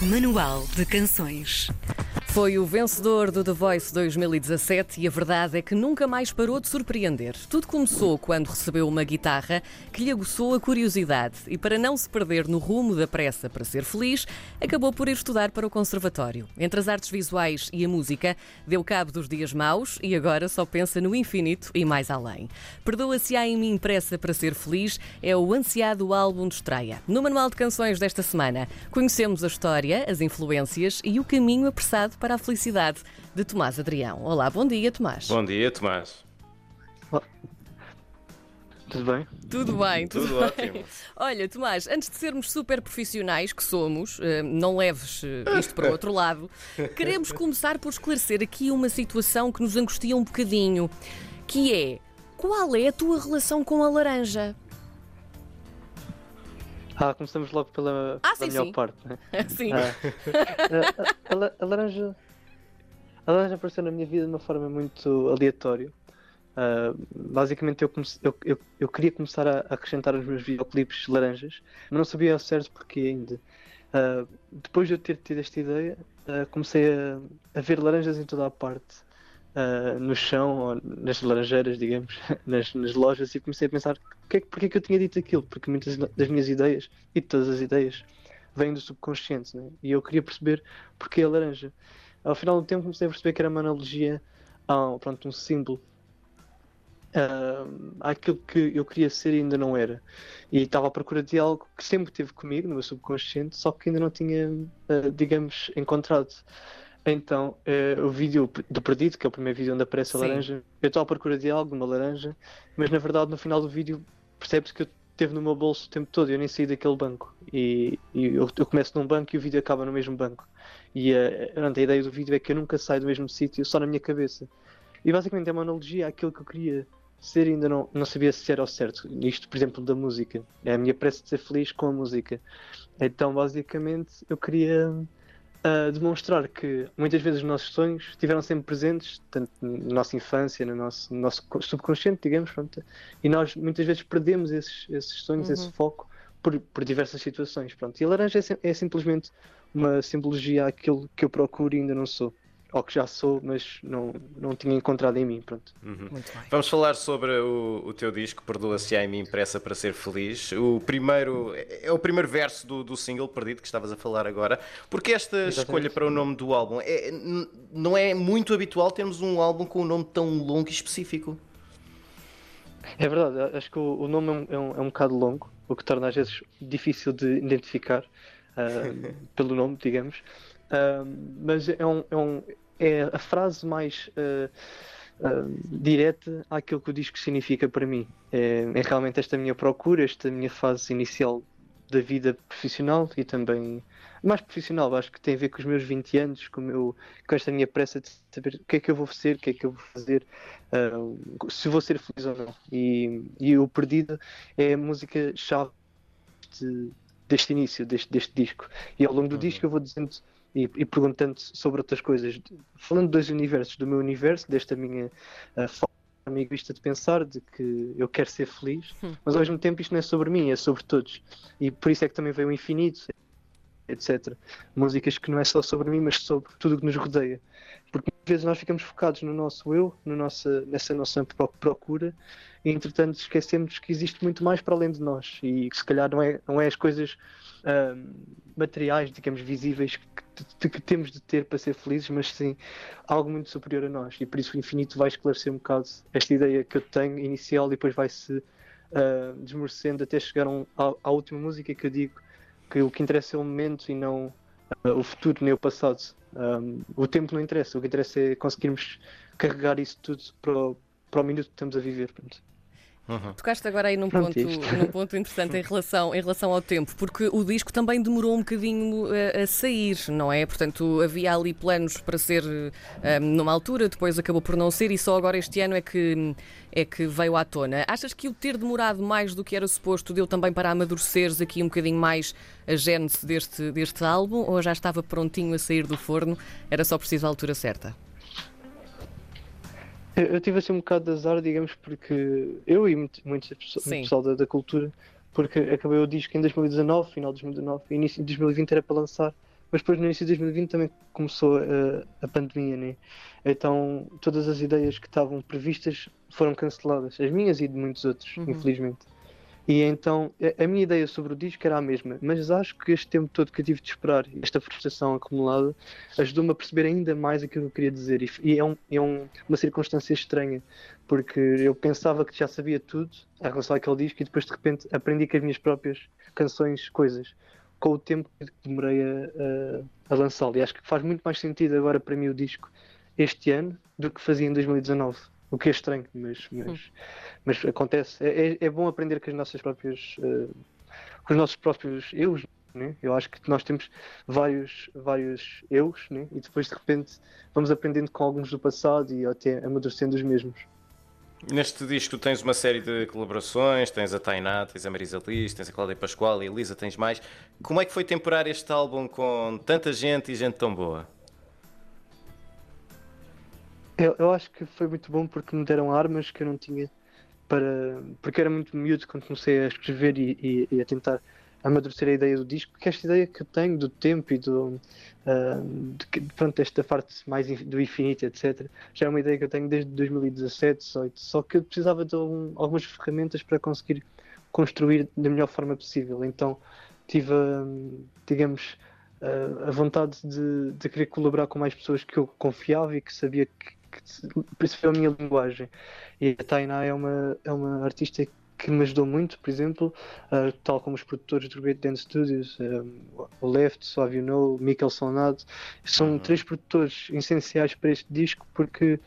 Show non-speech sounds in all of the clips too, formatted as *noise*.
Manual de Canções. Foi o vencedor do The Voice 2017 e a verdade é que nunca mais parou de surpreender. Tudo começou quando recebeu uma guitarra que lhe aguçou a curiosidade e, para não se perder no rumo da pressa para ser feliz, acabou por ir estudar para o Conservatório. Entre as artes visuais e a música, deu cabo dos dias maus e agora só pensa no infinito e mais além. Perdoa-se a em mim pressa para ser feliz é o ansiado álbum de estreia. No Manual de Canções desta semana, conhecemos a história, as influências e o caminho apressado para a felicidade de Tomás Adrião. Olá, bom dia, Tomás. Bom dia, Tomás. Tudo bem? Tudo bem, tudo, Tudo bem. ótimo. *laughs* Olha, Tomás, antes de sermos super profissionais que somos, eh, não leves eh, isto para o outro lado, queremos começar por esclarecer aqui uma situação que nos angustia um bocadinho, que é qual é a tua relação com a laranja? Ah, começamos logo pela, Ah, pela sim, melhor sim. parte. Né? *laughs* Sim. Ah, a, a- a la- a laranja. A laranja apareceu na minha vida de uma forma muito aleatória. Ah, basicamente, eu, comece- eu, eu, eu queria começar a acrescentar os meus videoclipes laranjas, mas não sabia ao certo porque ainda. Ah, depois de eu ter tido esta ideia, ah, comecei a, a ver laranjas em toda a parte. Ah, no chão, ou nas laranjeiras, digamos, *laughs* nas, nas lojas, e comecei a pensar porque, que- porque é que eu tinha dito aquilo, porque muitas das minhas ideias, e todas as ideias, vêm do subconsciente, né? e eu queria perceber porque a laranja. Ao final do tempo comecei a perceber que era uma analogia a pronto, um símbolo ah, àquilo que eu queria ser e ainda não era. E estava à procura de algo que sempre teve comigo, no meu subconsciente, só que ainda não tinha, ah, digamos, encontrado. Então, eh, o vídeo do Perdido, que é o primeiro vídeo onde aparece a Sim. laranja, eu estou à procura de algo, uma laranja, mas na verdade no final do vídeo percebe-se que eu teve no meu bolso o tempo todo, eu nem saí daquele banco. E, e eu, eu começo num banco e o vídeo acaba no mesmo banco. E pronto, a ideia do vídeo é que eu nunca saio do mesmo sítio, só na minha cabeça. E basicamente é uma analogia àquilo que eu queria ser e ainda não, não sabia se era ao certo. Isto, por exemplo, da música. É a minha pressa de ser feliz com a música. Então, basicamente, eu queria ah, demonstrar que muitas vezes os nossos sonhos estiveram sempre presentes, tanto na nossa infância, no nosso, no nosso co- subconsciente, digamos, pronto, e nós muitas vezes perdemos esses, esses sonhos, esse foco, por, por diversas situações. Pronto. E a laranja é, é simplesmente uma simbologia àquilo que eu procuro e ainda não sou. Ou que já sou, mas não, não tinha encontrado em mim. Pronto. Muito bem. Vamos falar sobre o, o teu disco, Perdoa-se a em mim pressa para ser feliz. O primeiro, é o primeiro verso do, do single Perdido que estavas a falar agora. Porque esta escolha para o nome do álbum é, não é muito habitual termos um álbum com um nome tão longo e específico. É verdade, acho que o, o nome é um, é, um, é um bocado longo, o que torna às vezes difícil de identificar ah, *laughs* pelo nome, digamos. Mas é, um, é, um, é a frase mais ah, ah, direta àquilo que o disco significa para mim. É, é realmente esta minha procura, esta minha fase inicial da vida profissional e também mais profissional, acho que tem a ver com os meus 20 anos, com, meu, com esta minha pressa de saber o que é que eu vou ser, o que é que eu vou fazer, ah, se vou ser feliz ou não. E, e o Perdido é a música-chave de- deste início, deste, deste disco. E ao longo do disco eu vou dizendo e, e perguntando sobre outras coisas, falando de dois universos, do meu universo, desta minha ah, forma egoísta de pensar, de que eu quero ser feliz, mas ao mesmo tempo isto não é sobre mim, é sobre todos. E por isso é que também veio o infinito, etc. Músicas que não é só sobre mim, mas sobre tudo o que nos rodeia. Porque vezes nós ficamos focados no nosso eu, no nossa, nessa nossa pro- procura, e entretanto esquecemos que existe muito mais para além de nós. E que se calhar não é, não é as coisas materiais, digamos, visíveis que, que- que temos de ter para ser felizes, mas sim algo muito superior a nós. E por isso o infinito vai esclarecer um bocado esta ideia que eu tenho inicial e depois vai-se ah, desmorecendo até chegar um- à, à última música que eu digo que o que interessa é o momento e não ah, o futuro nem o passado. Um, o tempo não interessa, o que interessa é conseguirmos carregar isso tudo para o, para o minuto que estamos a viver. Pronto. Tocaste agora aí num Pronto, ponto, isto. num ponto interessante em relação, em relação ao tempo, porque o disco também demorou um bocadinho a, a sair, não é? Portanto, havia ali planos para ser eh, numa altura, depois acabou por não ser e só agora este ano é que, é que veio à tona. Achas que o ter demorado mais do que era suposto deu também para amadureceres aqui um bocadinho mais a gênese deste, deste álbum ou já estava prontinho a sair do forno, era só preciso a altura certa? Eu, tive assim um bocado de azar, digamos, porque eu e muito, muito pessoal da, da cultura, porque acabei o disco em 2019, final de 2019, e início de 2020 era para lançar mas depois no início de 2020 também começou a, a pandemia, né? Então todas as ideias que estavam previstas foram canceladas, as minhas e de muitos outros, uhum. infelizmente. E então a, minha ideia sobre o disco era a mesma, mas acho que este tempo todo que eu tive de esperar, esta frustração acumulada, ajudou-me a perceber ainda mais aquilo que eu queria dizer. E é, um, é um, uma circunstância estranha, porque eu pensava que já sabia tudo em relação àquele disco e depois de repente aprendi com as minhas próprias canções coisas com o tempo que demorei a, a, a lançá-lo. E acho que faz muito mais sentido agora para mim o disco este ano do que fazia em 2019. O que é estranho, mas, mas, mas acontece. É, é, é, bom aprender com as nossas próprias. Uh, com os nossos próprios eus. Né? Eu acho que nós temos vários, vários eus né? e depois de repente vamos aprendendo com alguns do passado e até amadurecendo os mesmos. Neste disco tens uma série de colaborações, tens a Tainá, tens a Marisa Liz, tens a Cláudia Pascoal e a Elisa tens mais. Como é que foi temporar este álbum com tanta gente e gente tão boa? Eu, eu acho que foi muito bom porque me deram armas que eu não tinha para. Porque era muito miúdo quando comecei a escrever e, e, e a tentar amadurecer a ideia do disco, porque esta ideia que eu tenho do tempo e do, uh, de, pronto, esta parte mais do infinito, etc., já é uma ideia que eu tenho desde 2017, 18, só que eu precisava de algum, algumas ferramentas para conseguir construir da melhor forma possível. Então tive, uh, digamos, uh, a vontade de, de, querer colaborar com mais pessoas que eu confiava e que sabia que, que percebeu a minha linguagem. E a Tainá é uma, é uma artista que me ajudou muito, por exemplo, uh, tal como os produtores do Great Dance Studios, um, o Left, Suave You Know, Mikel Sonado, são uhum. três produtores essenciais para este disco porque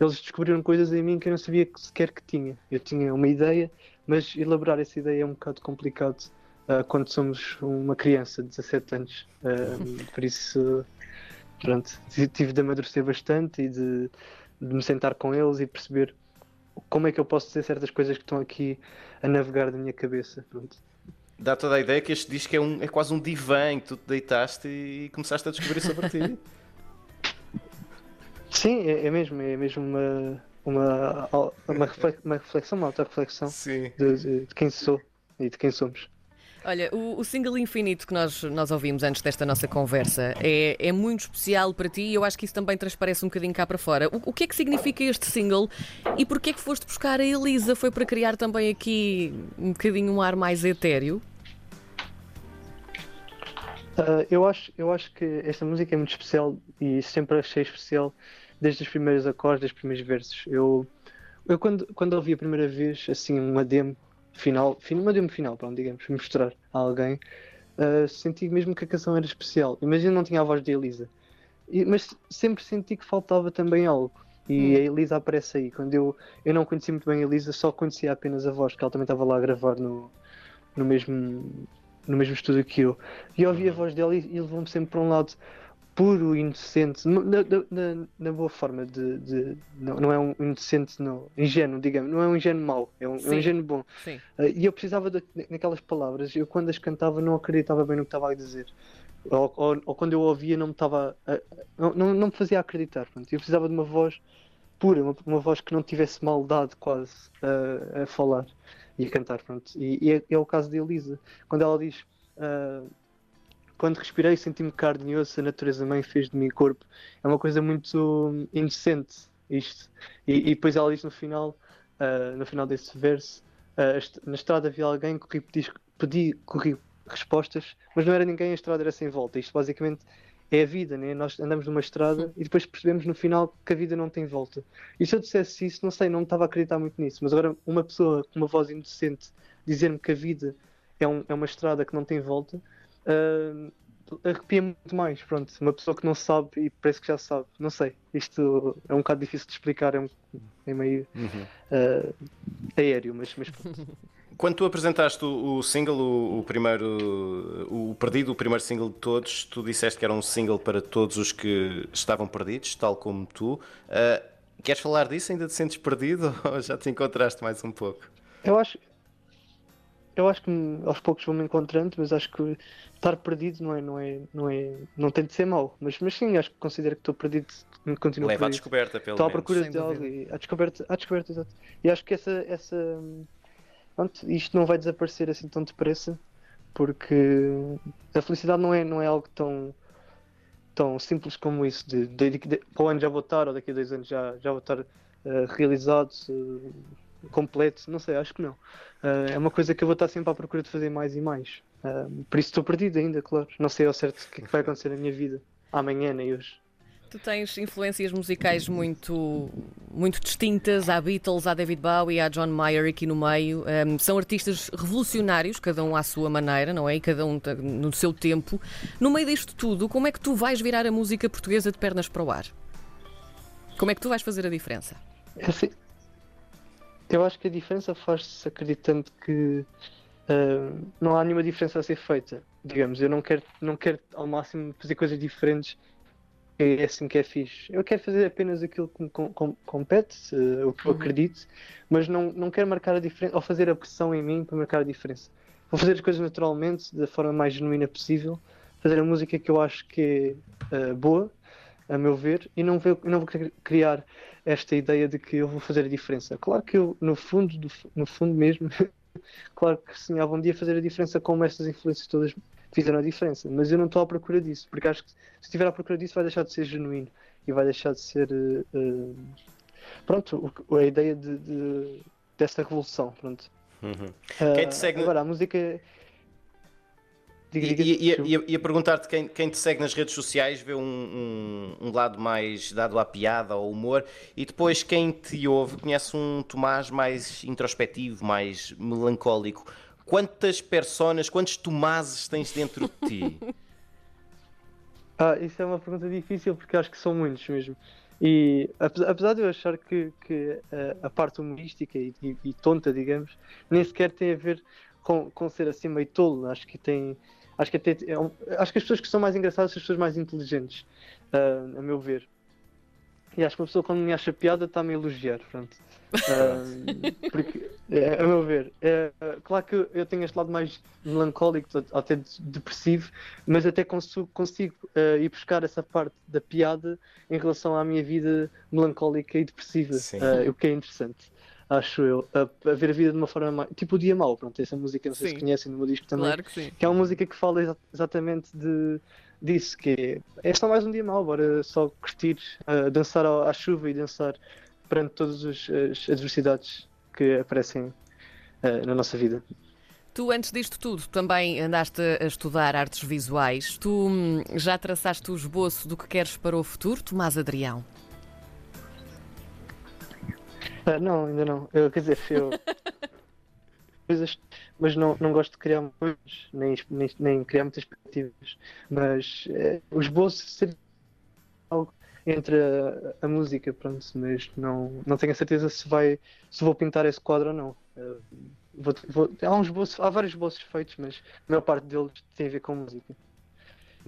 eles descobriram coisas em mim que eu não sabia sequer que tinha. Eu tinha uma ideia, mas elaborar essa ideia é um bocado complicado uh, quando somos uma criança de 17 anos. Uh, por isso, pronto, *laughs* tive de amadurecer bastante e de, de me sentar com eles e perceber como é que eu posso dizer certas coisas que estão aqui a navegar da minha cabeça. Pronto. Dá toda a ideia que este disco é, um, é quase um divã em que tu te deitaste e começaste a descobrir sobre ti. *laughs* Sim, é, é, mesmo, é mesmo uma, uma, uma, reflexão, uma auto-reflexão de, de, de quem sou e de quem somos. Olha, o, o, single infinito que nós, nós ouvimos antes desta nossa conversa é, é muito especial para ti e eu acho que isso também transparece um bocadinho cá para fora. O, o que é que significa este single e porquê é que foste buscar a Elisa? Foi para criar também aqui um bocadinho um ar mais etéreo? Uh, eu, acho, eu acho que esta música é muito especial e sempre achei especial desde os primeiros acordes, os primeiros versos. Eu, eu quando, quando ouvi a primeira vez assim uma demo final, uma demo final, pronto, digamos, *laughs* mostrar a alguém, uh, senti mesmo que a canção era especial. Imagina não tinha a voz de Elisa, e, mas sempre senti que faltava também algo. E hum. a Elisa aparece aí. Quando eu, eu não conhecia muito bem a Elisa, só conhecia apenas a voz, que ela também estava lá a gravar no, no, mesmo, no mesmo estúdio que eu. E eu ouvi a voz dela e, e levou-me sempre para um lado puro, inocente, na, na, na boa forma de, de, não, não, é um inocente não, ingênuo, digamos, não é um ingênuo mau, é um, é um ingênuo bom. Uh, e eu precisava de, naquelas palavras, eu quando as cantava não acreditava bem no que estava a dizer. Ou, ou, ou quando eu ouvia não me estava não, não, não, me fazia acreditar. Pronto. Eu precisava de uma voz pura, uma, uma voz que não tivesse maldade quase uh, a falar e a cantar. Pronto. E, e é, é, o caso de Elisa, quando ela diz uh, quando respirei senti-me carne e osso, a natureza mãe fez de mim corpo. É uma coisa muito inocente isto. E, e depois ela diz no final, uh, no final desse verso, uh, na estrada havia alguém, corri, pedi, pedi corri respostas, mas não era ninguém, a estrada era sem volta. Isto basicamente é a vida, né? Nós andamos numa estrada e depois percebemos no final que a vida não tem volta. E se eu dissesse isso, não sei, não estava a acreditar muito nisso, mas agora uma pessoa com uma voz inocente dizer-me que a vida é, um, é uma estrada que não tem volta, uh, arrepia muito mais. Pronto, uma pessoa que não sabe e parece que já sabe, não sei. Isto é um bocado difícil de explicar, é, um, é meio uhum. uh, aéreo, mas, mas *laughs* Quando tu apresentaste o, o single, o, o, primeiro, o Perdido, o primeiro single de todos, tu disseste que era um single para todos os que estavam perdidos, tal como tu. Uh, queres falar disso? Ainda te sentes perdido *laughs* ou já te encontraste mais um pouco? Eu acho, eu acho que aos poucos vou me encontrando, mas acho que estar perdido não é, não é, não é, não tem de ser mau. Mas, mas sim, acho que considero que estou perdido, continuo Leva perdido. à descoberta, pelo Estou à procura de algo e à descoberta, à descoberta, exato. E acho que essa, essa, pronto, isto não vai desaparecer assim tão depressa, porque a felicidade não é, não é algo tão tão simples como isso, de, de, de, de para o ano já vou estar, ou daqui a dois anos já, já vou estar uh, realizado, uh, completo, não sei, acho que não. Uh, é uma coisa que eu vou estar sempre à procura de fazer mais e mais. por isso estou perdido ainda, claro. Não sei ao certo o que, é que vai acontecer na minha vida, amanhã nem hoje. Tu tens influências musicais muito, muito distintas. Há Beatles, há David Bowie, há John Mayer aqui no meio. Um, são artistas revolucionários, cada um à sua maneira, não é? E cada um no seu tempo. No meio disto tudo, como é que tu vais virar a música portuguesa de pernas para o ar? Como é que tu vais fazer a diferença? É assim, eu acho que a diferença faz-se acreditando que uh, não há nenhuma diferença a ser feita. Digamos, eu não quero, não quero ao máximo fazer coisas diferentes é assim que é fixe. Eu quero fazer apenas aquilo que me com, com, compete, uh, o que eu uhum. acredito, mas não, não quero marcar a diferença ou fazer a pressão em mim para marcar a diferença. Vou fazer as coisas naturalmente, da forma mais genuína possível, fazer a música que eu acho que é uh, boa, a meu ver, e não vou, não vou criar esta ideia de que eu vou fazer a diferença. Claro que eu, no fundo, do, no fundo mesmo, *laughs* claro que sonhava um dia fazer a diferença como essas influências todas fizeram a diferença. Mas eu não estou à procura disso, porque acho que se estiver à procura disso vai deixar de ser genuíno e vai deixar de ser. Uh, pronto, a ideia de, de, dessa revolução. Pronto. Uhum. Uh, quem te segue... Agora, a música. Ia, ia perguntar-te quem, quem te segue nas redes sociais vê um, um, um, lado mais dado à piada, ao humor, e depois quem te ouve conhece um Tomás mais introspectivo, mais melancólico. Quantas personas, quantos Tomases tens dentro de ti? *laughs* ah, isso é uma pergunta difícil porque acho que são muitos mesmo. E apesar de eu achar que, que a, a parte humorística e, e, e, tonta, digamos, nem sequer tem a ver com, com ser assim meio tolo, acho que tem. Acho que, até, é um, acho que as pessoas que são mais engraçadas são as pessoas mais inteligentes, uh, a meu ver. E acho que uma pessoa quando me acha piada está-me a elogiar, pronto. Uh, *laughs* porque, é, a meu ver, é, claro que eu tenho este lado mais melancólico, até depressivo, mas até consigo, consigo uh, ir buscar essa parte da piada em relação à minha vida melancólica e depressiva, uh, o que é interessante. Acho eu, a, a, ver a vida de uma forma mais. Tipo o Dia Mau, pronto, essa música, não sei sim. se conhecem no meu disco também. Claro que sim. Que é uma música que fala exa exatamente de, disso, que é, é só mais um dia mau, bora só curtir, uh, dançar à chuva e dançar perante todas as, as adversidades que aparecem uh, na nossa vida. Tu, antes disto tudo, também andaste a estudar artes visuais. Tu hum, já traçaste o esboço do que queres para o futuro, Tomás Adrião? Não, ainda não. Eu, quer dizer, eu. *laughs* coisas, mas não, não gosto de criar coisas, nem, nem, nem criar muitas expectativas. Mas uh, o esboço seria algo entre a, a, música, pronto, mas não, não tenho a certeza se vai se vou pintar esse quadro ou não. Uh, vou, vou, há, uns bolsos, há vários bolsos feitos, mas a maior parte deles tem a ver com música.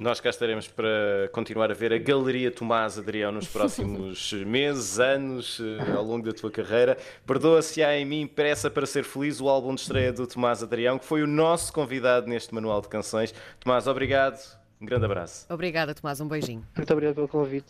Nós cá estaremos para continuar a ver a Galeria Tomás Adrião nos próximos *laughs* meses, anos, eh, ao longo da tua carreira. Perdoa-se há em mim pressa para ser feliz, o álbum de estreia do Tomás Adrião, que foi o nosso convidado neste Manual de Canções. Tomás, obrigado. Um grande abraço. Obrigada, Tomás. Um beijinho. Muito obrigado pelo convite.